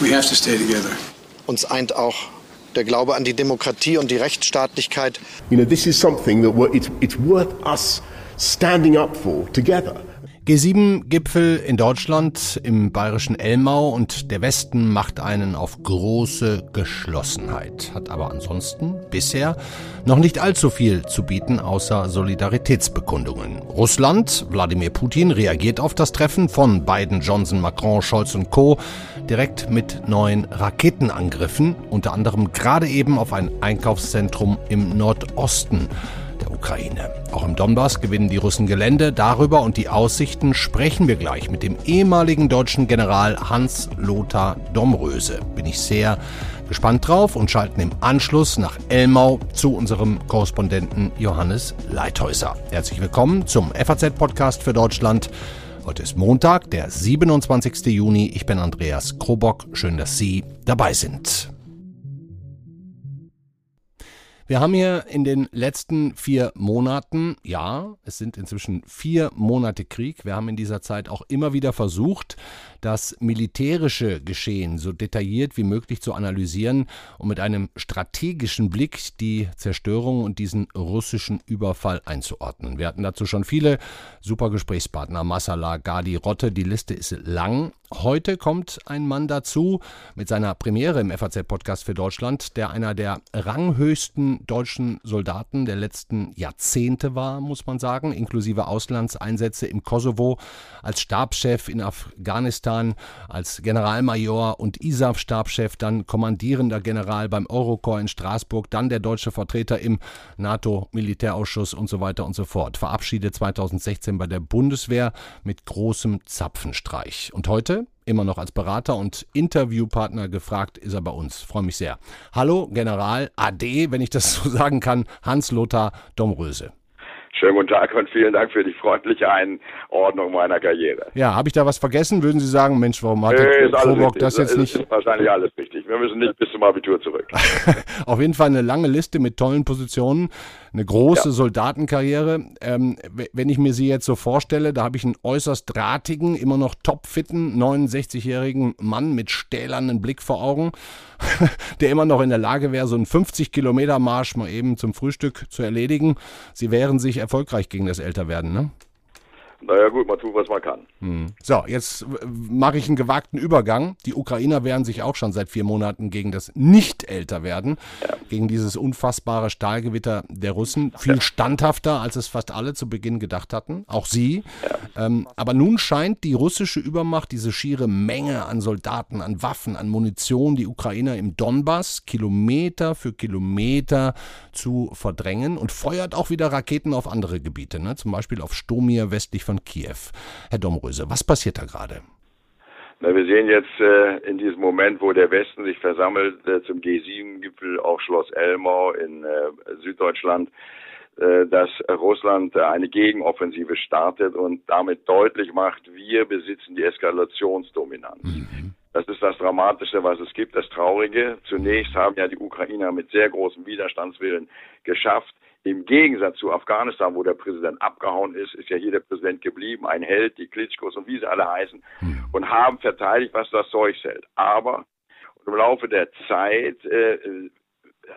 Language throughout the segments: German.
We have to stay together. Uns eint auch der Glaube an die Demokratie und die Rechtsstaatlichkeit. You know, this is something that it's, it's worth us standing up for together. G7-Gipfel in Deutschland im bayerischen Elmau und der Westen macht einen auf große Geschlossenheit, hat aber ansonsten bisher noch nicht allzu viel zu bieten außer Solidaritätsbekundungen. Russland, Wladimir Putin, reagiert auf das Treffen von Biden, Johnson, Macron, Scholz und Co. direkt mit neuen Raketenangriffen, unter anderem gerade eben auf ein Einkaufszentrum im Nordosten der Ukraine. Auch im Donbass gewinnen die Russen Gelände. Darüber und die Aussichten sprechen wir gleich mit dem ehemaligen deutschen General Hans-Lothar Domröse. Bin ich sehr gespannt drauf und schalten im Anschluss nach Elmau zu unserem Korrespondenten Johannes Leithäuser. Herzlich willkommen zum FAZ-Podcast für Deutschland. Heute ist Montag, der 27. Juni. Ich bin Andreas Krobock. Schön, dass Sie dabei sind. Wir haben hier in den letzten vier Monaten, ja, es sind inzwischen vier Monate Krieg. Wir haben in dieser Zeit auch immer wieder versucht, das militärische Geschehen so detailliert wie möglich zu analysieren und mit einem strategischen Blick die Zerstörung und diesen russischen Überfall einzuordnen. Wir hatten dazu schon viele super Gesprächspartner, Massala, Gadi, Rotte, die Liste ist lang. Heute kommt ein Mann dazu mit seiner Premiere im FAZ-Podcast für Deutschland, der einer der ranghöchsten deutschen Soldaten der letzten Jahrzehnte war, muss man sagen, inklusive Auslandseinsätze im Kosovo, als Stabschef in Afghanistan, als Generalmajor und ISAF-Stabschef, dann kommandierender General beim Eurokorps in Straßburg, dann der deutsche Vertreter im NATO-Militärausschuss und so weiter und so fort. Verabschiedet 2016 bei der Bundeswehr mit großem Zapfenstreich. Und heute immer noch als Berater und Interviewpartner gefragt ist er bei uns. Freue mich sehr. Hallo, General AD, wenn ich das so sagen kann, Hans-Lothar Domröse. Schönen guten Tag und vielen Dank für die freundliche Einordnung meiner Karriere. Ja, habe ich da was vergessen? Würden Sie sagen, Mensch, warum hat nee, Coburg das jetzt nicht? Ist wahrscheinlich alles richtig. Wir müssen nicht bis zum Abitur zurück. Auf jeden Fall eine lange Liste mit tollen Positionen eine große ja. Soldatenkarriere. Ähm, wenn ich mir sie jetzt so vorstelle, da habe ich einen äußerst drahtigen, immer noch topfitten, 69-jährigen Mann mit stählernen Blick vor Augen, der immer noch in der Lage wäre, so einen 50-Kilometer-Marsch mal eben zum Frühstück zu erledigen. Sie wären sich erfolgreich gegen das Älterwerden, ne? Naja gut, man tut, was man kann. Hm. So, jetzt mache ich einen gewagten Übergang. Die Ukrainer wehren sich auch schon seit vier Monaten gegen das Nicht-Älterwerden, ja. gegen dieses unfassbare Stahlgewitter der Russen. Viel ja. standhafter, als es fast alle zu Beginn gedacht hatten, auch sie. Ja. Ähm, aber nun scheint die russische Übermacht, diese schiere Menge an Soldaten, an Waffen, an Munition, die Ukrainer im Donbass Kilometer für Kilometer zu verdrängen und feuert auch wieder Raketen auf andere Gebiete, ne? zum Beispiel auf Stomir westlich von Kiew. Herr Domröse, was passiert da gerade? Na, wir sehen jetzt äh, in diesem Moment, wo der Westen sich versammelt äh, zum G7-Gipfel auf Schloss Elmau in äh, Süddeutschland, äh, dass Russland eine Gegenoffensive startet und damit deutlich macht, wir besitzen die Eskalationsdominanz. Mhm. Das ist das Dramatische, was es gibt, das Traurige. Zunächst haben ja die Ukrainer mit sehr großem Widerstandswillen geschafft, im Gegensatz zu Afghanistan, wo der Präsident abgehauen ist, ist ja hier der Präsident geblieben, ein Held, die Klitschkos und wie sie alle heißen, hm. und haben verteidigt, was das Zeug hält. Aber im Laufe der Zeit äh,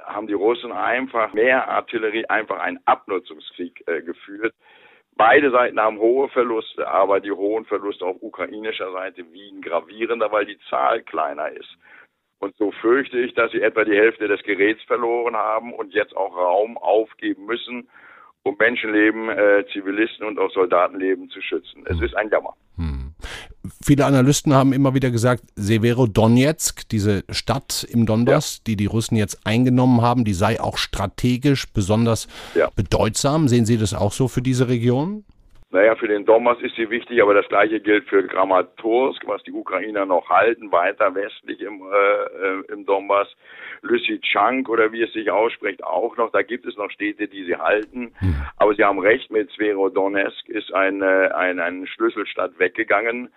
haben die Russen einfach mehr Artillerie, einfach einen Abnutzungskrieg äh, geführt. Beide Seiten haben hohe Verluste, aber die hohen Verluste auf ukrainischer Seite wiegen gravierender, weil die Zahl kleiner ist. Und so fürchte ich, dass sie etwa die Hälfte des Geräts verloren haben und jetzt auch Raum aufgeben müssen, um Menschenleben, äh, Zivilisten und auch Soldatenleben zu schützen. Es hm. ist ein Jammer. Hm. Viele Analysten haben immer wieder gesagt, Severodonetsk, diese Stadt im Donbass, ja. die die Russen jetzt eingenommen haben, die sei auch strategisch besonders ja. bedeutsam. Sehen Sie das auch so für diese Region? Naja, für den Donbass ist sie wichtig, aber das gleiche gilt für Kramatorsk, was die Ukrainer noch halten, weiter westlich im, äh, äh im Donbass. Lysychansk oder wie es sich ausspricht, auch noch. Da gibt es noch Städte, die sie halten. Hm. Aber Sie haben recht, mit Sverodonetsk ist eine, eine, eine Schlüsselstadt weggegangen.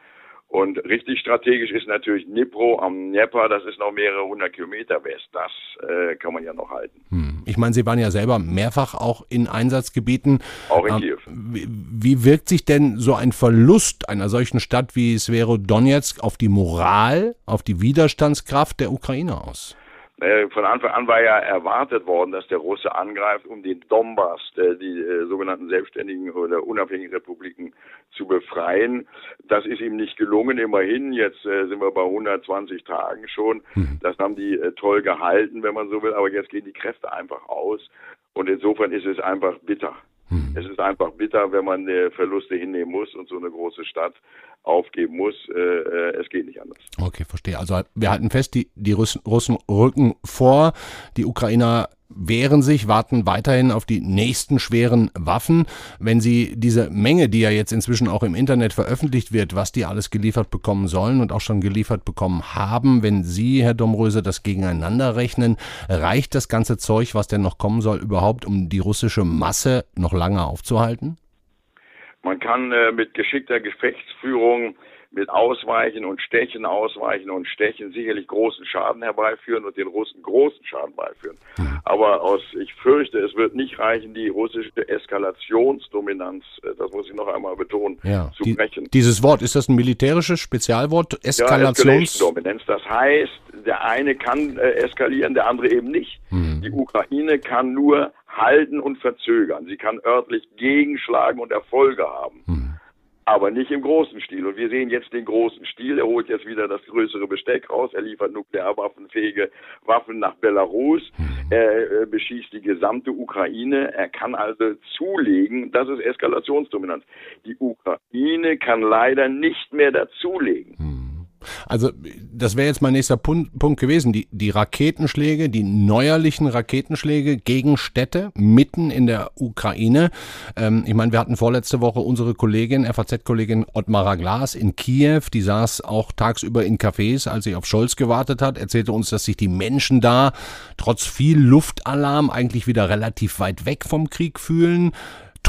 Und richtig strategisch ist natürlich Dnipro am Dnieper, das ist noch mehrere hundert Kilometer west. Das äh, kann man ja noch halten. Hm. Ich meine, Sie waren ja selber mehrfach auch in Einsatzgebieten. Auch in ähm, Kiew. Wie, wie, wirkt sich denn so ein Verlust einer solchen Stadt wie Sverodonetsk auf die Moral, auf die Widerstandskraft der Ukraine aus? Äh, von Anfang an war ja erwartet worden, dass der Russe angreift, um den Donbass, die äh, sogenannten selbstständigen oder unabhängigen Republiken zu befreien. Das ist ihm nicht gelungen. Immerhin, jetzt äh, sind wir bei 120 Tagen schon. Mhm. Das haben die toll gehalten, wenn man so will. Aber jetzt gehen die Kräfte einfach aus. Und insofern ist es einfach bitter. Mhm. Es ist einfach bitter, wenn man Verluste hinnehmen muss und so eine große Stadt aufgeben muss. Äh, äh, es geht nicht anders. Okay, verstehe. Also wir halten fest, die, die Russen, Russen rücken vor, die Ukrainer wehren sich, warten weiterhin auf die nächsten schweren Waffen. Wenn Sie diese Menge, die ja jetzt inzwischen auch im Internet veröffentlicht wird, was die alles geliefert bekommen sollen und auch schon geliefert bekommen haben, wenn Sie, Herr Domröse, das gegeneinander rechnen, reicht das ganze Zeug, was denn noch kommen soll, überhaupt, um die russische Masse noch lange aufzuhalten? Man kann äh, mit geschickter Gefechtsführung, mit Ausweichen und Stechen, Ausweichen und Stechen sicherlich großen Schaden herbeiführen und den Russen großen Schaden beiführen. Hm. Aber aus, ich fürchte, es wird nicht reichen, die russische Eskalationsdominanz, äh, das muss ich noch einmal betonen, ja. zu die, brechen. Dieses Wort, ist das ein militärisches Spezialwort? Eskalationsdominanz? Ja, das heißt, der eine kann äh, eskalieren, der andere eben nicht. Hm. Die Ukraine kann nur halten und verzögern. Sie kann örtlich gegenschlagen und Erfolge haben. Hm. Aber nicht im großen Stil. Und wir sehen jetzt den großen Stil. Er holt jetzt wieder das größere Besteck raus. Er liefert nuklearwaffenfähige Waffen nach Belarus. Hm. Er äh, beschießt die gesamte Ukraine. Er kann also zulegen. Das ist Eskalationsdominanz. Die Ukraine kann leider nicht mehr dazulegen. Hm. Also das wäre jetzt mein nächster Punkt, Punkt gewesen. Die, die Raketenschläge, die neuerlichen Raketenschläge gegen Städte mitten in der Ukraine. Ähm, ich meine, wir hatten vorletzte Woche unsere Kollegin, FAZ-Kollegin Ottmara Glas in Kiew. Die saß auch tagsüber in Cafés, als sie auf Scholz gewartet hat, erzählte uns, dass sich die Menschen da trotz viel Luftalarm eigentlich wieder relativ weit weg vom Krieg fühlen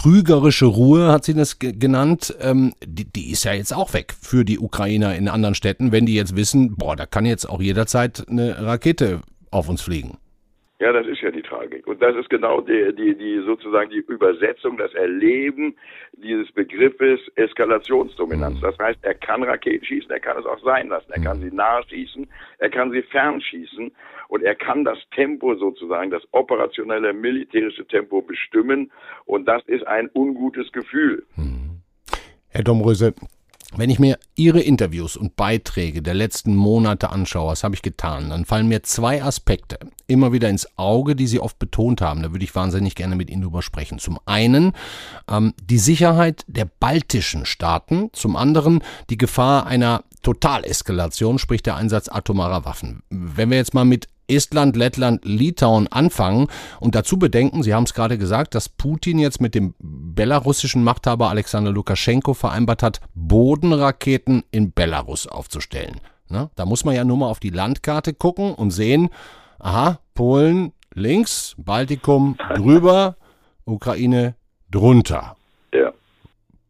trügerische Ruhe, hat sie das genannt, ähm, die, die ist ja jetzt auch weg für die Ukrainer in anderen Städten, wenn die jetzt wissen, boah, da kann jetzt auch jederzeit eine Rakete auf uns fliegen. Ja, das ist ja die Tragik. Und das ist genau die, die, die sozusagen die Übersetzung, das Erleben dieses Begriffes Eskalationsdominanz. Mhm. Das heißt, er kann Raketen schießen, er kann es auch sein lassen. Er kann mhm. sie nah schießen, er kann sie fernschießen und er kann das Tempo sozusagen, das operationelle militärische Tempo bestimmen. Und das ist ein ungutes Gefühl. Mhm. Herr Domröse, wenn ich mir Ihre Interviews und Beiträge der letzten Monate anschaue, das habe ich getan, dann fallen mir zwei Aspekte immer wieder ins Auge, die Sie oft betont haben. Da würde ich wahnsinnig gerne mit Ihnen drüber sprechen. Zum einen ähm, die Sicherheit der baltischen Staaten, zum anderen die Gefahr einer Totaleskalation, sprich der Einsatz atomarer Waffen. Wenn wir jetzt mal mit Estland, Lettland, Litauen anfangen und dazu bedenken, Sie haben es gerade gesagt, dass Putin jetzt mit dem belarussischen Machthaber Alexander Lukaschenko vereinbart hat, Bodenraketen in Belarus aufzustellen. Na, da muss man ja nur mal auf die Landkarte gucken und sehen, aha, Polen links, Baltikum drüber, Ukraine drunter. Ja.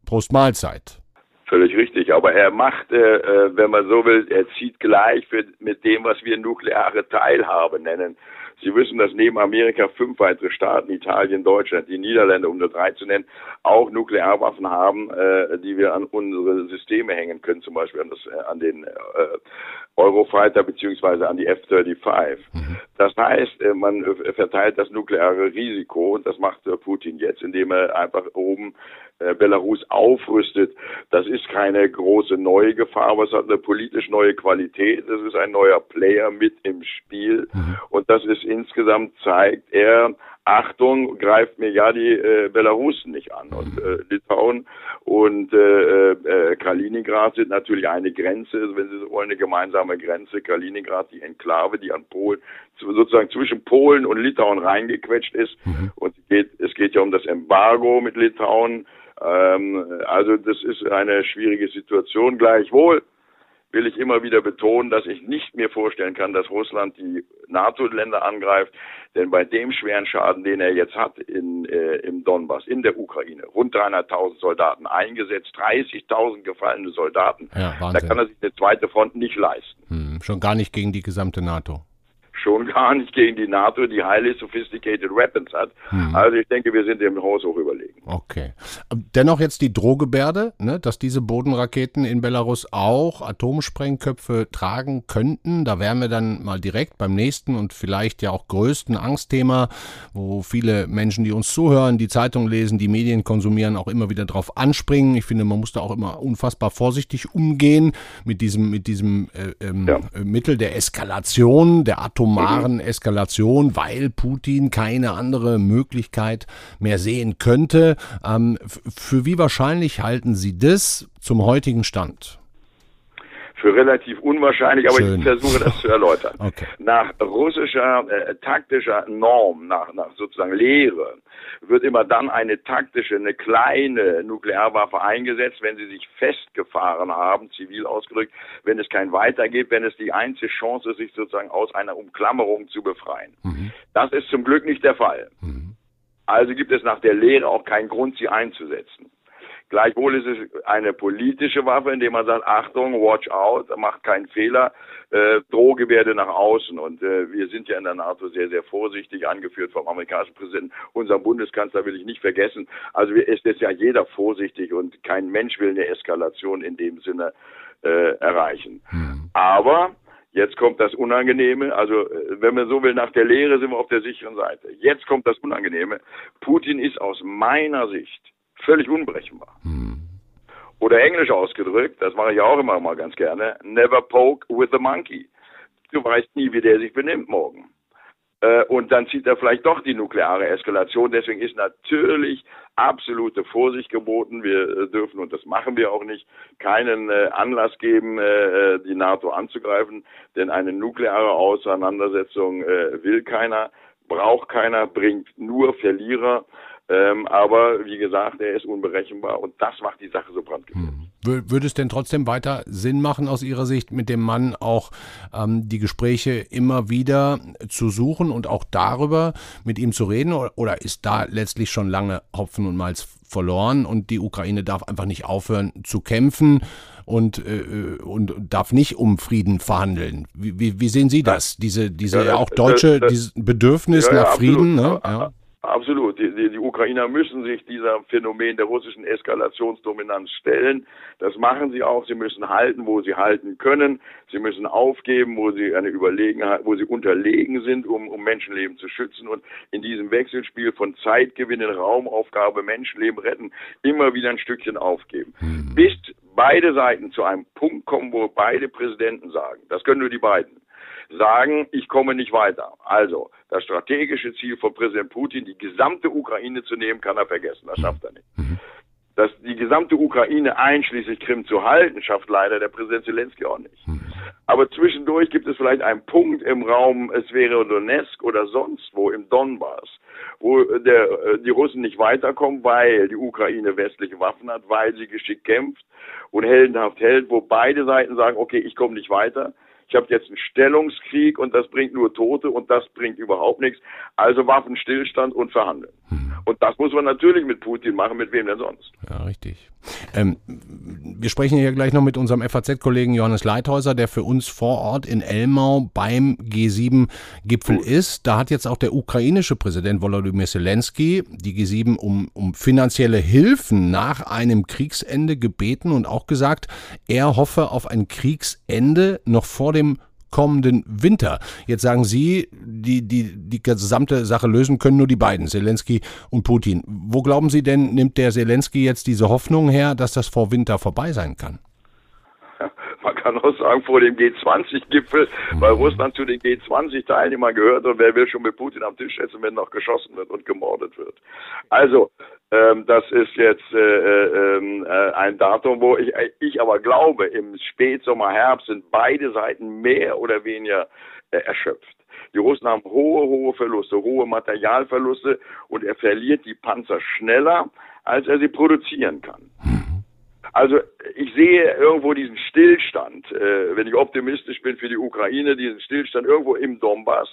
Prost Mahlzeit. Völlig richtig. Aber er macht, äh, äh, wenn man so will, er zieht gleich für, mit dem, was wir nukleare Teilhabe nennen. Sie wissen, dass neben Amerika fünf weitere Staaten, Italien, Deutschland, die Niederlande, um nur drei zu nennen, auch Nuklearwaffen haben, äh, die wir an unsere Systeme hängen können, zum Beispiel an, das, äh, an den äh, Eurofighter beziehungsweise an die F-35. Mhm. Das heißt, äh, man äh, verteilt das nukleare Risiko und das macht Putin jetzt, indem er einfach oben äh, Belarus aufrüstet, das ist keine große neue Gefahr, aber es hat eine politisch neue Qualität. Es ist ein neuer Player mit im Spiel mhm. und das ist insgesamt zeigt er, Achtung, greift mir ja die äh, Belarusen nicht an. Und äh, Litauen und äh, äh, Kaliningrad sind natürlich eine Grenze, wenn Sie so wollen, eine gemeinsame Grenze. Kaliningrad, die Enklave, die an Polen, sozusagen zwischen Polen und Litauen reingequetscht ist. Mhm. Und es geht, es geht ja um das Embargo mit Litauen. Ähm, also das ist eine schwierige Situation. Gleichwohl will ich immer wieder betonen, dass ich nicht mir vorstellen kann, dass Russland die NATO-Länder angreift, denn bei dem schweren Schaden, den er jetzt hat in, äh, im Donbass, in der Ukraine, rund 300.000 Soldaten eingesetzt, 30.000 gefallene Soldaten, ja, da kann er sich eine zweite Front nicht leisten. Hm, schon gar nicht gegen die gesamte NATO schon gar nicht gegen die NATO, die highly sophisticated weapons hat. Hm. Also ich denke, wir sind dem Haus hoch überlegen. Okay. Dennoch jetzt die Drohgebärde, ne, dass diese Bodenraketen in Belarus auch Atomsprengköpfe tragen könnten. Da wären wir dann mal direkt beim nächsten und vielleicht ja auch größten Angstthema, wo viele Menschen, die uns zuhören, die Zeitung lesen, die Medien konsumieren, auch immer wieder drauf anspringen. Ich finde, man muss da auch immer unfassbar vorsichtig umgehen mit diesem, mit diesem äh, ähm, ja. Mittel der Eskalation, der Atom atomaren Eskalation, weil Putin keine andere Möglichkeit mehr sehen könnte. Ähm, für wie wahrscheinlich halten Sie das zum heutigen Stand? für relativ unwahrscheinlich, aber Schön. ich versuche das zu erläutern. Okay. Nach russischer äh, taktischer Norm, nach, nach sozusagen Lehre, wird immer dann eine taktische, eine kleine Nuklearwaffe eingesetzt, wenn sie sich festgefahren haben, zivil ausgedrückt, wenn es kein Weiter gibt, wenn es die einzige Chance ist, sich sozusagen aus einer Umklammerung zu befreien. Mhm. Das ist zum Glück nicht der Fall. Mhm. Also gibt es nach der Lehre auch keinen Grund, sie einzusetzen. Gleichwohl ist es eine politische Waffe, indem man sagt, Achtung, watch out, macht keinen Fehler, äh, Drohgebärde nach außen. Und äh, wir sind ja in der NATO sehr, sehr vorsichtig, angeführt vom amerikanischen Präsidenten. Unser Bundeskanzler will ich nicht vergessen. Also es ist ja jeder vorsichtig und kein Mensch will eine Eskalation in dem Sinne äh, erreichen. Hm. Aber Jetzt kommt das Unangenehme. Also, äh, wenn man so will, nach der Lehre sind wir auf der sicheren Seite. Jetzt kommt das Unangenehme. Putin ist aus meiner Sicht völlig unberechenbar. Hm. Oder englisch ausgedrückt, das mache ich auch immer mal ganz gerne, never poke with the monkey. Du weißt nie, wie der sich benimmt morgen. Äh, und dann zieht er vielleicht doch die nukleare Eskalation. Deswegen ist natürlich absolute Vorsicht geboten. Wir äh, dürfen, und das machen wir auch nicht, keinen äh, Anlass geben, die NATO anzugreifen. Denn eine nukleare Auseinandersetzung will keiner, braucht keiner, bringt nur Verlierer. Ähm, aber wie gesagt, er ist unberechenbar und das macht die Sache so brandgefährlich. Hm. Würde es denn trotzdem weiter Sinn machen, aus Ihrer Sicht mit dem Mann auch ähm, die Gespräche immer wieder zu suchen und auch darüber mit ihm zu reden? Oder, ist da letztlich schon lange Hopfen und Malz verloren und die Ukraine darf einfach nicht aufhören zu kämpfen? und, äh, und darf nicht um Frieden verhandeln. Wie, wie, wie sehen Sie das? Diese, diese ja, auch deutsche das, das, dieses Bedürfnis ja, nach Frieden? Ne? Absolut. Die, die, die, Ukrainer müssen sich dieser Phänomen der russischen Eskalationsdominanz stellen. Das machen sie auch. Sie müssen halten, wo sie halten können. Sie müssen aufgeben, wo sie eine Überlegenheit, wo sie unterlegen sind, um, um Menschenleben zu schützen. Und in diesem Wechselspiel von Zeitgewinnen, Raumaufgabe, Menschenleben retten, immer wieder ein Stückchen aufgeben. Mhm. Bis beide Seiten zu einem Punkt kommen, wo beide Präsidenten sagen, das können nur die beiden, sagen, ich komme nicht weiter. Also, das strategische Ziel von Präsident Putin, die gesamte Ukraine zu nehmen, kann er vergessen. Das schafft er nicht. Mhm. Das, die gesamte Ukraine einschließlich Krim zu halten, schafft leider der Präsident Zelensky auch nicht. Mhm. Aber zwischendurch gibt es vielleicht einen Punkt im Raum, es wäre Donetsk oder sonst wo im Donbass, wo der, äh, die Russen nicht weiterkommen, weil die Ukraine westliche Waffen hat, weil sie geschickt kämpft und heldenhaft hält, wo beide Seiten sagen, okay, ich komme nicht weiter ich habe jetzt einen Stellungskrieg und das bringt nur Tote und das bringt überhaupt nichts. Also Waffenstillstand und Verhandeln. Hm. Und das muss man natürlich mit Putin machen, mit wem denn sonst? Ja, richtig. Ähm, wir sprechen hier gleich noch mit unserem FAZ-Kollegen Johannes Leithäuser, der für uns vor Ort in Elmau beim G7-Gipfel ist. Da hat jetzt auch der ukrainische Präsident Volodymyr Zelensky die G7 um, um finanzielle Hilfen nach einem Kriegsende gebeten und auch gesagt, er hoffe auf ein Kriegsende noch vor dem kommenden Winter. Jetzt sagen Sie, die, die, die gesamte Sache lösen können nur die beiden, Zelensky und Putin. Wo glauben Sie denn, nimmt der Zelensky jetzt diese Hoffnung her, dass das vor Winter vorbei sein kann? Kann auch sagen, vor dem G20-Gipfel, weil mhm. Russland zu den G20-Teilnehmern gehört und wer will schon mit Putin am Tisch essen, wenn noch geschossen wird und gemordet wird. Also, ähm, das ist jetzt äh, äh, ähm, äh, ein Datum, wo ich, ich aber glaube, im Spätsommer, Herbst sind beide Seiten mehr oder weniger äh, erschöpft. Die Russen haben hohe, hohe Verluste, hohe Materialverluste und er verliert die Panzer schneller, als er sie produzieren kann. Also ich sehe irgendwo diesen Stillstand, äh, wenn ich optimistisch bin für die Ukraine, diesen Stillstand irgendwo im Donbass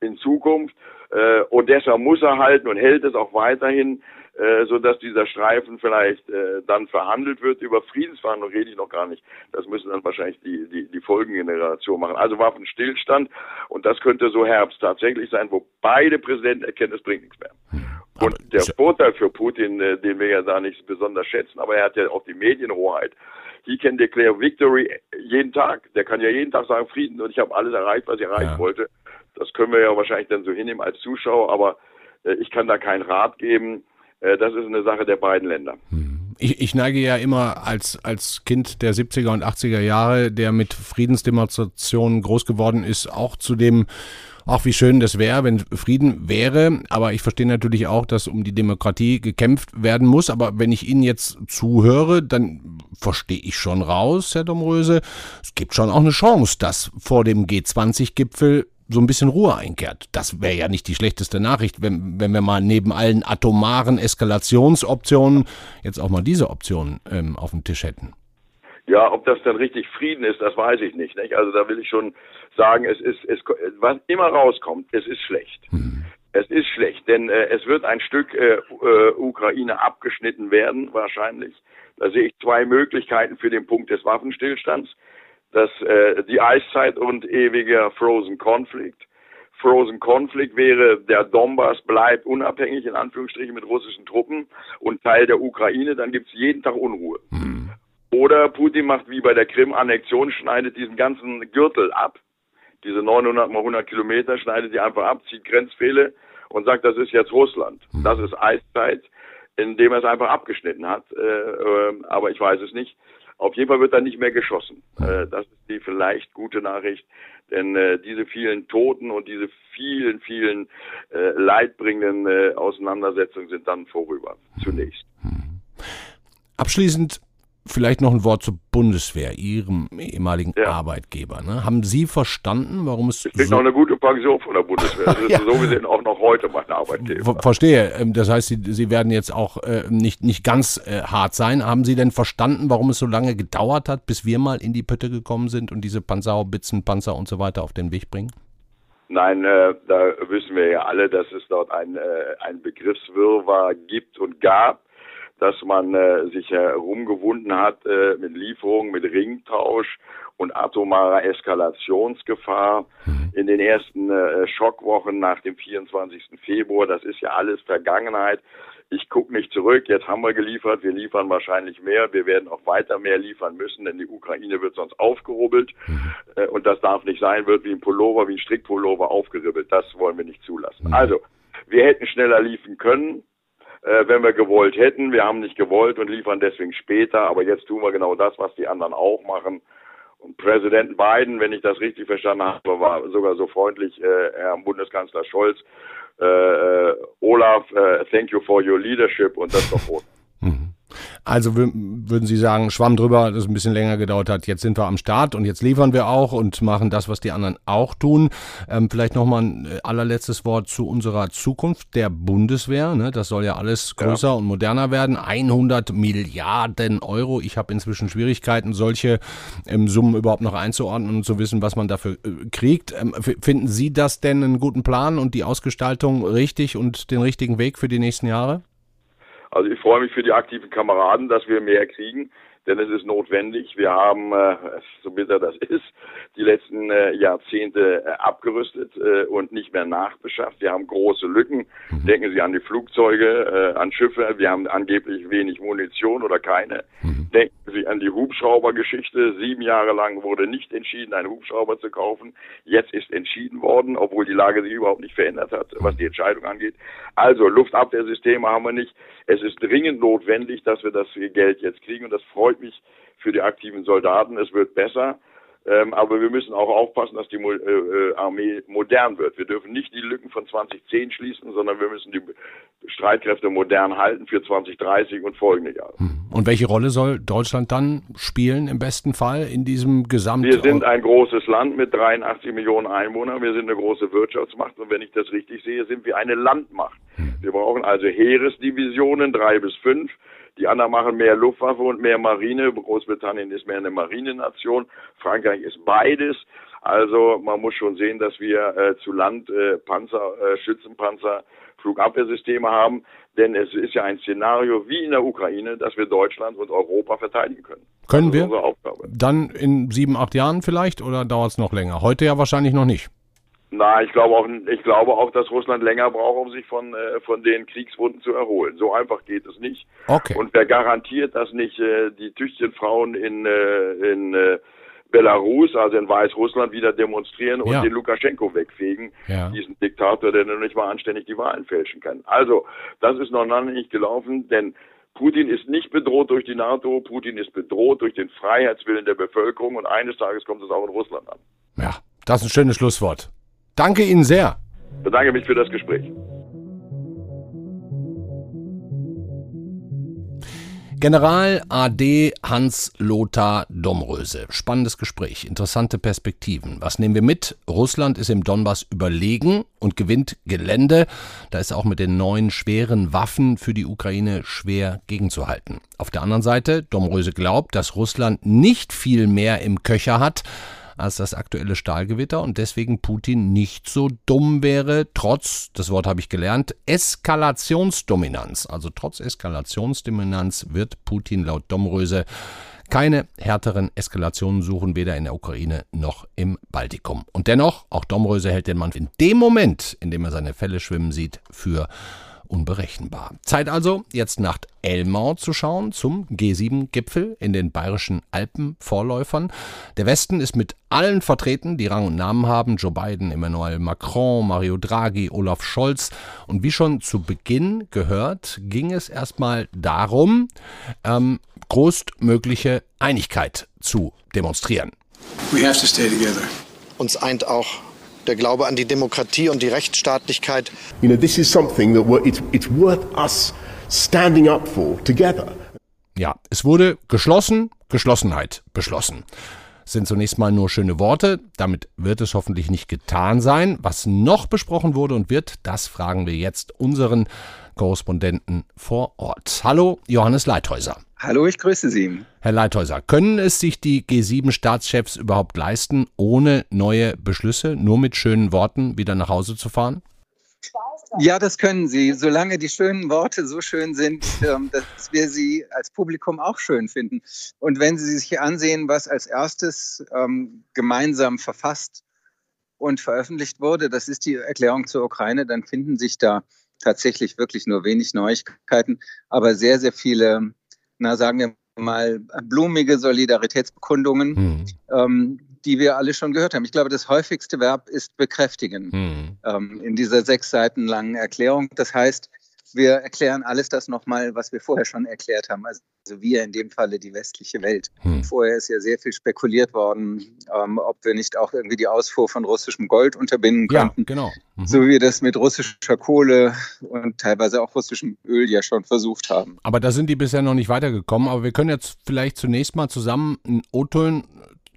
in Zukunft. Äh, Odessa muss er halten und hält es auch weiterhin, äh, so dass dieser Streifen vielleicht äh, dann verhandelt wird. Über Friedensverhandlungen rede ich noch gar nicht. Das müssen dann wahrscheinlich die, die, die Folgengeneration machen. Also Waffenstillstand und das könnte so Herbst tatsächlich sein, wo beide Präsidenten erkennen, es bringt nichts mehr. Hm. Und der Vorteil für Putin, äh, den wir ja da nicht besonders schätzen, aber er hat ja auch die Medienhoheit. He can declare victory jeden Tag. Der kann ja jeden Tag sagen Frieden und ich habe alles erreicht, was ich erreichen ja. wollte. Das können wir ja wahrscheinlich dann so hinnehmen als Zuschauer, aber äh, ich kann da keinen Rat geben. Äh, das ist eine Sache der beiden Länder. Hm. Ich, ich neige ja immer als, als Kind der 70er und 80er Jahre, der mit Friedensdemonstrationen groß geworden ist, auch zu dem ach, wie schön das wäre, wenn Frieden wäre. Aber ich verstehe natürlich auch, dass um die Demokratie gekämpft werden muss. Aber wenn ich Ihnen jetzt zuhöre, dann verstehe ich schon raus, Herr Domröse, es gibt schon auch eine Chance, dass vor dem G20-Gipfel so ein bisschen Ruhe einkehrt. Das wäre ja nicht die schlechteste Nachricht, wenn, wenn wir mal neben allen atomaren Eskalationsoptionen jetzt auch mal diese Option ähm, auf dem Tisch hätten. Ja, ob das dann richtig Frieden ist, das weiß ich nicht. nicht? Also da will ich schon sagen, es ist, es, was immer rauskommt, es ist schlecht. Mhm. Es ist schlecht, denn äh, es wird ein Stück äh, äh, Ukraine abgeschnitten werden, wahrscheinlich. Da sehe ich zwei Möglichkeiten für den Punkt des Waffenstillstands das, äh, die Eiszeit und ewiger Frozen Conflict. Frozen Conflict wäre, der Donbass bleibt unabhängig, in Anführungsstrichen, mit russischen Truppen und Teil der Ukraine, dann gibt's jeden Tag Unruhe. Hm. Oder Putin macht wie bei der Krim-Annexion, schneidet diesen ganzen Gürtel ab, diese 900 mal 100 Kilometer, schneidet die einfach ab, zieht Grenzfehle und sagt, das ist jetzt Russland. Hm. Das ist Eiszeit, indem er es einfach abgeschnitten hat. Äh, äh, aber ich weiß es nicht. Auf jeden Fall wird da nicht mehr geschossen. Äh, das ist die vielleicht gute Nachricht, denn äh, diese vielen Toten und diese vielen, vielen äh, leidbringenden äh, Auseinandersetzungen sind dann vorüber, zunächst. Abschließend Vielleicht noch ein Wort zur Bundeswehr, Ihrem ehemaligen ja. Arbeitgeber. Ne? Haben Sie verstanden, warum es. Ich kriege so noch eine gute Pension von der Bundeswehr. Das ist ja. so gesehen auch noch heute mein Arbeitgeber. Verstehe. Ähm, das heißt, Sie, Sie werden jetzt auch äh, nicht, nicht ganz äh, hart sein. Haben Sie denn verstanden, warum es so lange gedauert hat, bis wir mal in die Pütte gekommen sind und diese Panzerhaubitzen, Panzer und so weiter auf den Weg bringen? Nein, äh, da wissen wir ja alle, dass es dort ein, äh, ein Begriffswirrwarr gibt und gab dass man äh, sich herumgewunden hat äh, mit Lieferungen, mit Ringtausch und atomarer Eskalationsgefahr mhm. in den ersten äh, Schockwochen nach dem 24. Februar. Das ist ja alles Vergangenheit. Ich gucke nicht zurück. Jetzt haben wir geliefert. Wir liefern wahrscheinlich mehr. Wir werden auch weiter mehr liefern müssen, denn die Ukraine wird sonst aufgerubbelt. Mhm. Äh, und das darf nicht sein, wird wie ein Pullover, wie ein Strickpullover aufgeribbelt. Das wollen wir nicht zulassen. Mhm. Also, wir hätten schneller liefern können äh, wenn wir gewollt hätten. Wir haben nicht gewollt und liefern deswegen später, aber jetzt tun wir genau das, was die anderen auch machen. Und Präsident Biden, wenn ich das richtig verstanden habe, war sogar so freundlich, äh, Herr Bundeskanzler Scholz, äh, äh Olaf, äh, thank you for your leadership und das ist doch. Also würden Sie sagen, Schwamm drüber, das ein bisschen länger gedauert hat. Jetzt sind wir am Start und jetzt liefern wir auch und machen das, was die anderen auch tun. Ähm, vielleicht nochmal ein äh, allerletztes Wort zu unserer Zukunft der Bundeswehr. Ne? Das soll ja alles größer ja. und moderner werden. 100 Milliarden Euro. Ich habe inzwischen Schwierigkeiten, solche ähm, Summen überhaupt noch einzuordnen und zu wissen, was man dafür äh, kriegt. Ähm, finden Sie das denn einen guten Plan und die Ausgestaltung richtig und den richtigen Weg für die nächsten Jahre? Also ich freue mich für die aktiven Kameraden, dass wir mehr kriegen denn es ist notwendig. Wir haben, äh, so bitter das ist, die letzten äh, Jahrzehnte äh, abgerüstet und nicht mehr nachbeschafft. Wir haben große Lücken. Mhm. Denken Sie an die Flugzeuge, an Schiffe. Wir haben angeblich wenig Munition oder keine. Mhm. Denken Sie an die Hubschraubergeschichte. Sieben Jahre lang wurde nicht entschieden, einen Hubschrauber zu kaufen. Jetzt ist entschieden worden, obwohl die Lage sich überhaupt nicht verändert hat, was die Entscheidung angeht. Also Luftabwehrsysteme haben wir nicht. Es ist dringend notwendig, dass wir das Geld jetzt kriegen und das freut mich für die aktiven Soldaten. Es wird besser. Ähm, aber wir müssen auch aufpassen, dass die äh, äh, Armee modern wird. Wir dürfen nicht die Lücken von 2010 schließen, sondern wir müssen die Streitkräfte modern halten für 2030 und folgende Jahre. Hm. Und welche Rolle soll Deutschland dann spielen im besten Fall in diesem Gesamt? Wir sind ein großes Land mit 83 Millionen Einwohnern. Wir sind eine große Wirtschaftsmacht und wenn ich das richtig sehe, sind wir eine Landmacht. Hm. Wir brauchen also Heeresdivisionen, drei bis fünf Die anderen machen mehr Luftwaffe und mehr Marine. Großbritannien ist mehr eine Marinenation. Frankreich ist beides. Also man muss schon sehen, dass wir äh, zu Land äh, Panzer, äh, Schützenpanzer, Flugabwehrsysteme haben. Denn es ist ja ein Szenario wie in der Ukraine, dass wir Deutschland und Europa verteidigen können. Können wir? Dann in sieben, acht Jahren vielleicht oder dauert es noch länger? Heute ja wahrscheinlich noch nicht. Na, ich glaube auch, ich glaube auch, dass Russland länger braucht, um sich von äh, von den Kriegswunden zu erholen. So einfach geht es nicht. Okay. Und wer garantiert, dass nicht äh, die tüchtigen Frauen in äh, in äh, Belarus, also in Weißrussland, wieder demonstrieren und ja. den Lukaschenko wegfegen, ja. diesen Diktator, der noch nicht mal anständig die Wahlen fälschen kann. Also, das ist noch lange nicht gelaufen, denn Putin ist nicht bedroht durch die NATO, Putin ist bedroht durch den Freiheitswillen der Bevölkerung und eines Tages kommt es auch in Russland an. Ja, das ist ein schönes Schlusswort. Danke Ihnen sehr. Ich bedanke mich für das Gespräch. General AD Hans-Lothar Domröse. Spannendes Gespräch, interessante Perspektiven. Was nehmen wir mit? Russland ist im Donbass überlegen und gewinnt Gelände. Da ist auch mit den neuen schweren Waffen für die Ukraine schwer gegenzuhalten. Auf der anderen Seite, Domröse glaubt, dass Russland nicht viel mehr im Köcher hat als das aktuelle Stahlgewitter und deswegen Putin nicht so dumm wäre, trotz, das Wort habe ich gelernt, Eskalationsdominanz. Also trotz Eskalationsdominanz wird Putin laut Domröse keine härteren Eskalationen suchen, weder in der Ukraine noch im Baltikum. Und dennoch, auch Domröse hält den Mann in dem Moment, in dem er seine Fälle schwimmen sieht, für unberechenbar. Zeit also, jetzt nach Elmau zu schauen zum G7-Gipfel in den bayerischen Alpen-Vorläufern. Der Westen ist mit allen vertreten, die Rang und Namen haben. Joe Biden, Emmanuel Macron, Mario Draghi, Olaf Scholz. Und wie schon zu Beginn gehört, ging es erstmal darum, ähm, größtmögliche Einigkeit zu demonstrieren. We have to stay together. Uns eint auch der Glaube an die Demokratie und die Rechtsstaatlichkeit. You know, this is something that it's, it's worth us standing up for together. Ja, es wurde geschlossen, Geschlossenheit beschlossen. Das sind zunächst mal nur schöne Worte, damit wird es hoffentlich nicht getan sein. Was noch besprochen wurde und wird, das fragen wir jetzt unseren Korrespondenten vor Ort. Hallo, Johannes Leithäuser. Hallo, ich grüße Sie. Herr Leithäuser, können es sich die G7-Staatschefs überhaupt leisten, ohne neue Beschlüsse, nur mit schönen Worten wieder nach Hause zu fahren? Ja, das können sie, solange die schönen Worte so schön sind, ähm, dass wir sie als Publikum auch schön finden. Und wenn Sie sich ansehen, was als erstes ähm, gemeinsam verfasst und veröffentlicht wurde, das ist die Erklärung zur Ukraine, dann finden sich da tatsächlich wirklich nur wenig Neuigkeiten, aber sehr, sehr viele na sagen wir mal, blumige Solidaritätsbekundungen, hm. ähm, die wir alle schon gehört haben. Ich glaube, das häufigste Verb ist bekräftigen hm. ähm, in dieser sechs Seiten langen Erklärung. Das heißt, wir erklären alles das nochmal, was wir vorher schon erklärt haben. Also wir in dem Falle die westliche Welt. Hm. Vorher ist ja sehr viel spekuliert worden, ähm, ob wir nicht auch irgendwie die Ausfuhr von russischem Gold unterbinden könnten. Ja, genau. Mhm. So wie wir das mit russischer Kohle und teilweise auch russischem Öl ja schon versucht haben. Aber da sind die bisher noch nicht weitergekommen. Aber wir können jetzt vielleicht zunächst mal zusammen ein O-Ton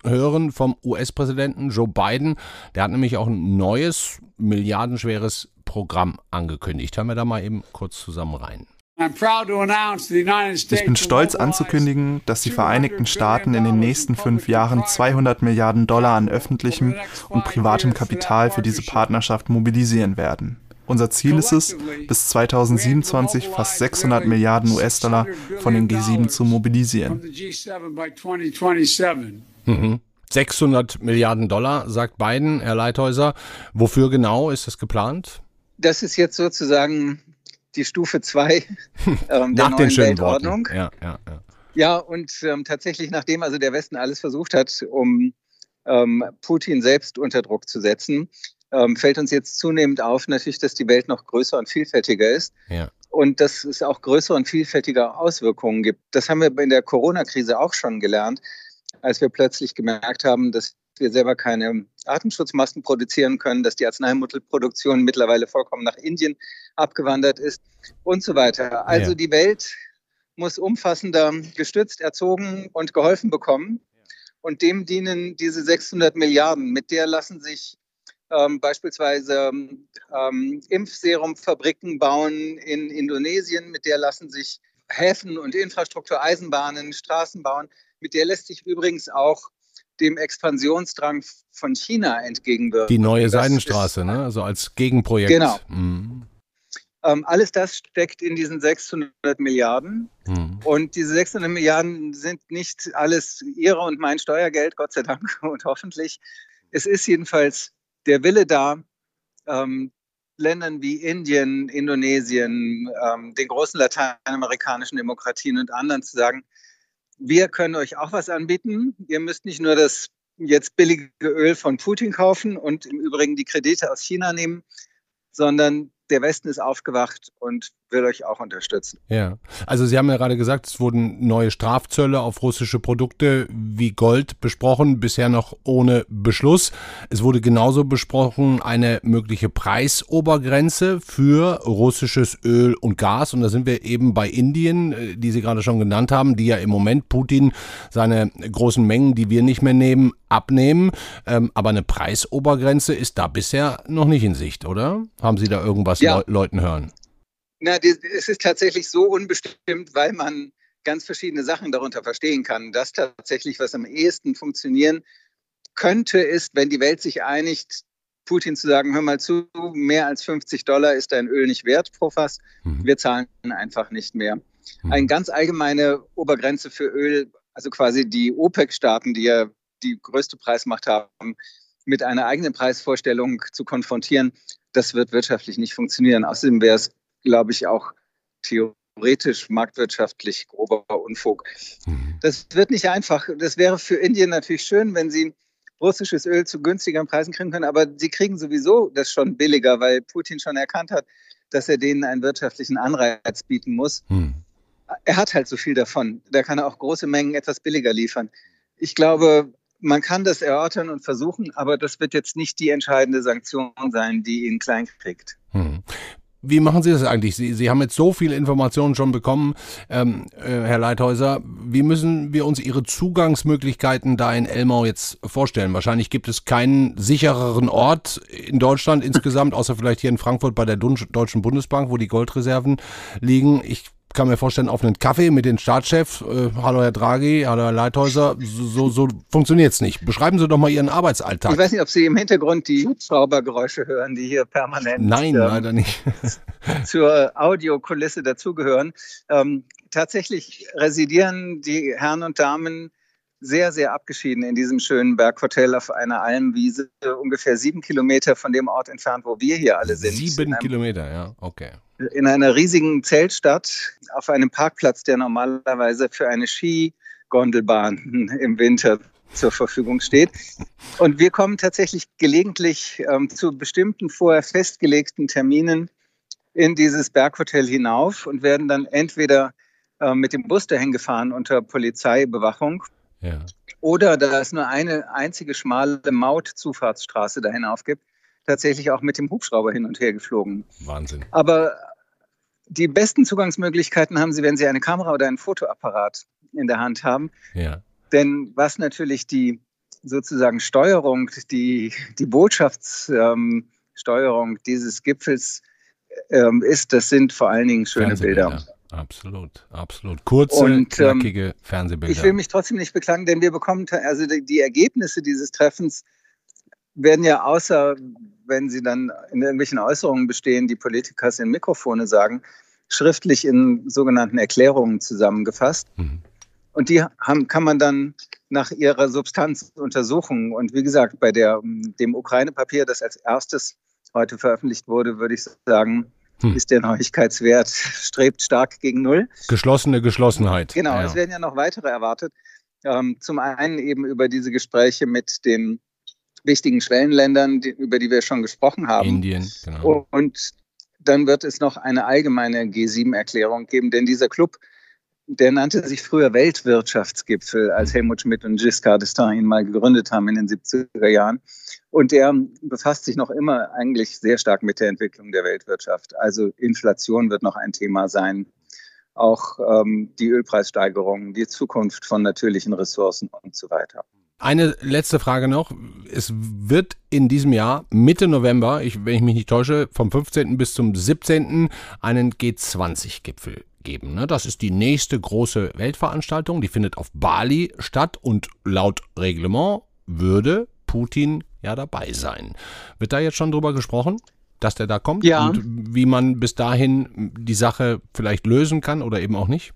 hören vom US-Präsidenten Joe Biden. Der hat nämlich auch ein neues, milliardenschweres Programm angekündigt. Hören wir da mal eben kurz zusammen rein. Ich bin stolz anzukündigen, dass die Vereinigten Staaten in den nächsten fünf Jahren 200 Milliarden Dollar an öffentlichem und privatem Kapital für diese Partnerschaft mobilisieren werden. Unser Ziel ist es, bis 2027 fast 600 Milliarden US-Dollar von den G7 zu mobilisieren. Mhm. 600 Milliarden Dollar, sagt Biden, Herr Leithäuser. Wofür genau ist das geplant? Das ist jetzt sozusagen die Stufe 2 ähm, der neuen Weltordnung. Ja, ja, ja. ja, und ähm, tatsächlich, nachdem also der Westen alles versucht hat, um ähm, Putin selbst unter Druck zu setzen, ähm, fällt uns jetzt zunehmend auf, natürlich, dass die Welt noch größer und vielfältiger ist. Ja. Und dass es auch größere und vielfältige Auswirkungen gibt. Das haben wir in der Corona-Krise auch schon gelernt, als wir plötzlich gemerkt haben, dass wir selber keine Atemschutzmasken produzieren können, dass die Arzneimittelproduktion mittlerweile vollkommen nach Indien abgewandert ist und so weiter. Also ja. die Welt muss umfassender gestützt, erzogen und geholfen bekommen. Und dem dienen diese 600 Milliarden. Mit der lassen sich ähm, beispielsweise ähm, Impfserumfabriken bauen in Indonesien. Mit der lassen sich Häfen und Infrastruktur, Eisenbahnen, Straßen bauen. Mit der lässt sich übrigens auch dem Expansionsdrang von China entgegenwirken. Die neue Seidenstraße, ist, ne? also als Gegenprojekt. Genau. Mhm. Ähm, alles das steckt in diesen 600 Milliarden. Mhm. Und diese 600 Milliarden sind nicht alles Ihre und mein Steuergeld, Gott sei Dank und hoffentlich. Es ist jedenfalls der Wille da, ähm, Ländern wie Indien, Indonesien, ähm, den großen lateinamerikanischen Demokratien und anderen zu sagen, wir können euch auch was anbieten. Ihr müsst nicht nur das jetzt billige Öl von Putin kaufen und im Übrigen die Kredite aus China nehmen, sondern der Westen ist aufgewacht und will euch auch unterstützen. Ja, also Sie haben ja gerade gesagt, es wurden neue Strafzölle auf russische Produkte wie Gold besprochen, bisher noch ohne Beschluss. Es wurde genauso besprochen eine mögliche Preisobergrenze für russisches Öl und Gas. Und da sind wir eben bei Indien, äh, die Sie gerade schon genannt haben, die ja im Moment Putin seine großen Mengen, die wir nicht mehr nehmen, abnehmen. Ähm, aber eine Preisobergrenze ist da bisher noch nicht in Sicht, oder? Haben Sie da irgendwas ja. Le Leuten hören? Na, es ist tatsächlich so unbestimmt, weil man ganz verschiedene Sachen darunter verstehen kann. Das tatsächlich, was am ehesten funktionieren könnte, ist, wenn die Welt sich einigt, Putin zu sagen, hör mal zu, mehr als 50 Dollar ist dein Öl nicht wert pro Fass. Mhm. Wir zahlen einfach nicht mehr. Mhm. Eine ganz allgemeine Obergrenze für Öl, also quasi die OPEC-Staaten, die ja die größte Preismacht haben, mit einer eigenen Preisvorstellung zu konfrontieren, das wird wirtschaftlich nicht funktionieren. Außerdem wäre es, glaube ich, auch theoretisch marktwirtschaftlich grober Unfug. Mhm. Das wird nicht einfach. Das wäre für Indien natürlich schön, wenn sie russisches Öl zu günstigeren Preisen kriegen können, aber sie kriegen sowieso das schon billiger, weil Putin schon erkannt hat, dass er denen einen wirtschaftlichen Anreiz bieten muss. Mhm. Er hat halt so viel davon. Da kann er auch große Mengen etwas billiger liefern. Ich glaube, man kann das erörtern und versuchen, aber das wird jetzt nicht die entscheidende Sanktion sein, die ihn klein kriegt. Hm. Wie machen Sie das eigentlich? Sie, Sie haben jetzt so viele Informationen schon bekommen, ähm, äh, Herr Leithäuser. Wie müssen wir uns Ihre Zugangsmöglichkeiten da in Elmau jetzt vorstellen? Wahrscheinlich gibt es keinen sichereren Ort in Deutschland insgesamt, außer vielleicht hier in Frankfurt bei der Deutschen Bundesbank, wo die Goldreserven liegen. Ich kann mir vorstellen, auf einen Kaffee mit den Staatschefs, äh, hallo Herr Draghi, hallo Herr Leithäuser, so, so, so funktioniert es nicht. Beschreiben Sie doch mal Ihren Arbeitsalltag. Ich weiß nicht, ob Sie im Hintergrund die Hubschraubergeräusche hören, die hier permanent Nein, ähm, leider nicht. zur Audiokulisse dazugehören. Ähm, tatsächlich residieren die Herren und Damen sehr, sehr abgeschieden in diesem schönen Berghotel auf einer Almwiese, ungefähr sieben Kilometer von dem Ort entfernt, wo wir hier alle sind. Sieben Kilometer, ja, okay in einer riesigen Zeltstadt auf einem Parkplatz, der normalerweise für eine Skigondelbahn im Winter zur Verfügung steht. Und wir kommen tatsächlich gelegentlich ähm, zu bestimmten vorher festgelegten Terminen in dieses Berghotel hinauf und werden dann entweder äh, mit dem Bus dahin gefahren unter Polizeibewachung ja. oder da es nur eine einzige schmale Mautzufahrtsstraße dahin aufgibt, tatsächlich auch mit dem Hubschrauber hin und her geflogen. Wahnsinn. Aber die besten Zugangsmöglichkeiten haben Sie, wenn Sie eine Kamera oder einen Fotoapparat in der Hand haben. Ja. Denn was natürlich die sozusagen Steuerung, die, die Botschaftssteuerung ähm, dieses Gipfels ähm, ist, das sind vor allen Dingen schöne Bilder. Absolut, absolut. Kurze, und, ähm, knackige Fernsehbilder. Ich will mich trotzdem nicht beklagen, denn wir bekommen, also die, die Ergebnisse dieses Treffens werden ja außer, wenn sie dann in irgendwelchen Äußerungen bestehen, die Politiker in Mikrofone sagen, schriftlich in sogenannten Erklärungen zusammengefasst. Mhm. Und die haben, kann man dann nach ihrer Substanz untersuchen. Und wie gesagt, bei der, dem Ukraine-Papier, das als erstes heute veröffentlicht wurde, würde ich sagen, hm. ist der Neuigkeitswert, strebt stark gegen Null. Geschlossene Geschlossenheit. Genau, ja. es werden ja noch weitere erwartet. Ähm, zum einen eben über diese Gespräche mit den wichtigen Schwellenländern, die, über die wir schon gesprochen haben. Indien, genau. Und dann wird es noch eine allgemeine G7-Erklärung geben, denn dieser Club, der nannte sich früher Weltwirtschaftsgipfel, als Helmut Schmidt und Giscard d'Estaing ihn mal gegründet haben in den 70er Jahren. Und der befasst sich noch immer eigentlich sehr stark mit der Entwicklung der Weltwirtschaft. Also Inflation wird noch ein Thema sein, auch ähm, die Ölpreissteigerung, die Zukunft von natürlichen Ressourcen und so weiter. Eine letzte Frage noch. Es wird in diesem Jahr Mitte November, ich, wenn ich mich nicht täusche, vom 15. bis zum 17. einen G20-Gipfel geben. Ne? Das ist die nächste große Weltveranstaltung, die findet auf Bali statt und laut Reglement würde Putin ja dabei sein. Wird da jetzt schon drüber gesprochen? dass der da kommt ja. und wie man bis dahin die Sache vielleicht lösen kann oder eben auch nicht?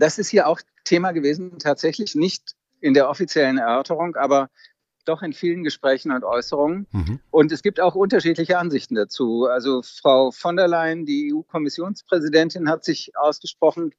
Das ist hier auch Thema gewesen, tatsächlich nicht in der offiziellen Erörterung, aber doch in vielen Gesprächen und Äußerungen. Mhm. Und es gibt auch unterschiedliche Ansichten dazu. Also Frau von der Leyen, die EU-Kommissionspräsidentin, hat sich ausgesprochen,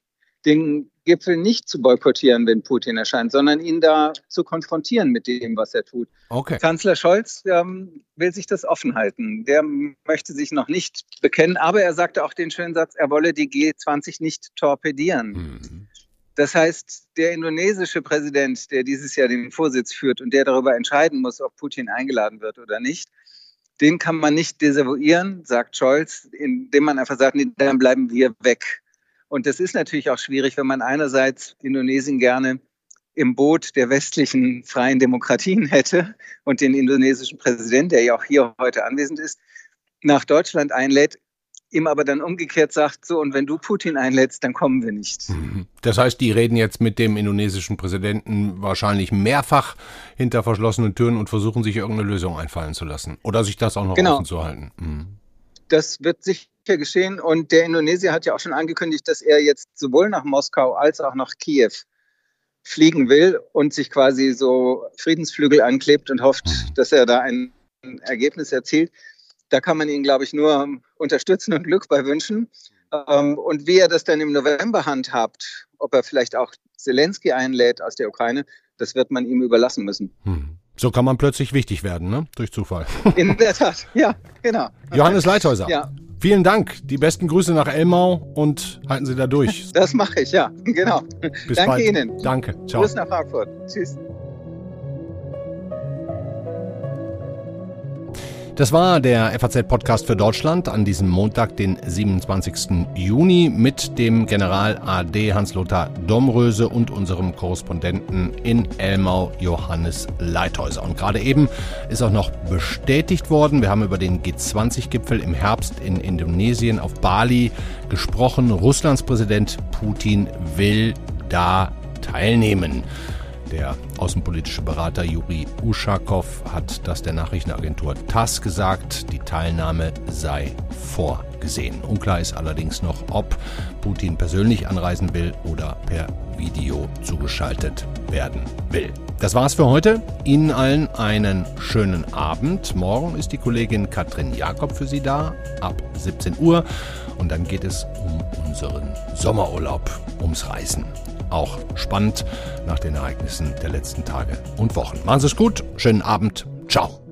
den Gipfel nicht zu boykottieren, wenn Putin erscheint, sondern ihn da zu konfrontieren mit dem, was er tut. Okay. Kanzler Scholz ähm, will sich das offen halten. Der möchte sich noch nicht bekennen, aber er sagte auch den schönen Satz, er wolle die G20 nicht torpedieren. Mhm. Das heißt, der indonesische Präsident, der dieses Jahr den Vorsitz führt und der darüber entscheiden muss, ob Putin eingeladen wird oder nicht, den kann man nicht desavouieren, sagt Scholz, indem man einfach sagt, nee, dann bleiben wir weg. Und das ist natürlich auch schwierig, wenn man einerseits Indonesien gerne im Boot der westlichen freien Demokratien hätte und den indonesischen Präsidenten, der ja auch hier heute anwesend ist, nach Deutschland einlädt, ihm aber dann umgekehrt sagt, so, und wenn du Putin einlädst, dann kommen wir nicht. Mhm. Das heißt, die reden jetzt mit dem indonesischen Präsidenten wahrscheinlich mehrfach hinter verschlossenen Türen und versuchen sich irgendeine Lösung einfallen zu lassen. Oder sich das auch noch genau. offen zu halten. Mhm. Das wird sich geschehen. Und der Indonesier hat ja auch schon angekündigt, dass er jetzt sowohl nach Moskau als auch nach Kiew fliegen will und sich quasi so Friedensflügel anklebt und hofft, mhm. dass er da ein Ergebnis erzielt. Da kann man ihn, glaube ich, nur unterstützen und Glück bei wünschen. Ähm, und wie er das dann im November handhabt, ob er vielleicht auch Zelensky einlädt aus der Ukraine, das wird man ihm überlassen müssen. Hm. So kann man plötzlich wichtig werden, ne? Durch Zufall. In der Tat, ja, genau. Johannes Leithäuser. Ja. Vielen Dank. Die besten Grüße nach Elmau und halten Sie da durch. Das mache ich, ja, genau. Bis Danke bald. Ihnen. Danke. Ciao. Grüß nach Frankfurt. Tschüss. Das war der FAZ-Podcast für Deutschland an diesem Montag, den 27. Juni, mit dem General AD Hans-Lothar Domröse und unserem Korrespondenten in Elmau, Johannes Leithäuser. Und gerade eben ist auch noch bestätigt worden, wir haben über den G20-Gipfel im Herbst in Indonesien auf Bali gesprochen. Russlands Präsident Putin will da teilnehmen. Der außenpolitische Berater Juri Uschakow hat das der Nachrichtenagentur TASS gesagt, die Teilnahme sei vorgesehen. Unklar ist allerdings noch, ob Putin persönlich anreisen will oder per Video zugeschaltet werden will. Das war's für heute. Ihnen allen einen schönen Abend. Morgen ist die Kollegin Katrin Jakob für Sie da ab 17 Uhr und dann geht es um unseren Sommerurlaub, ums Reisen auch spannend nach den Ereignissen der letzten Tage und Wochen. Machen Sie es gut, schönen Abend, ciao.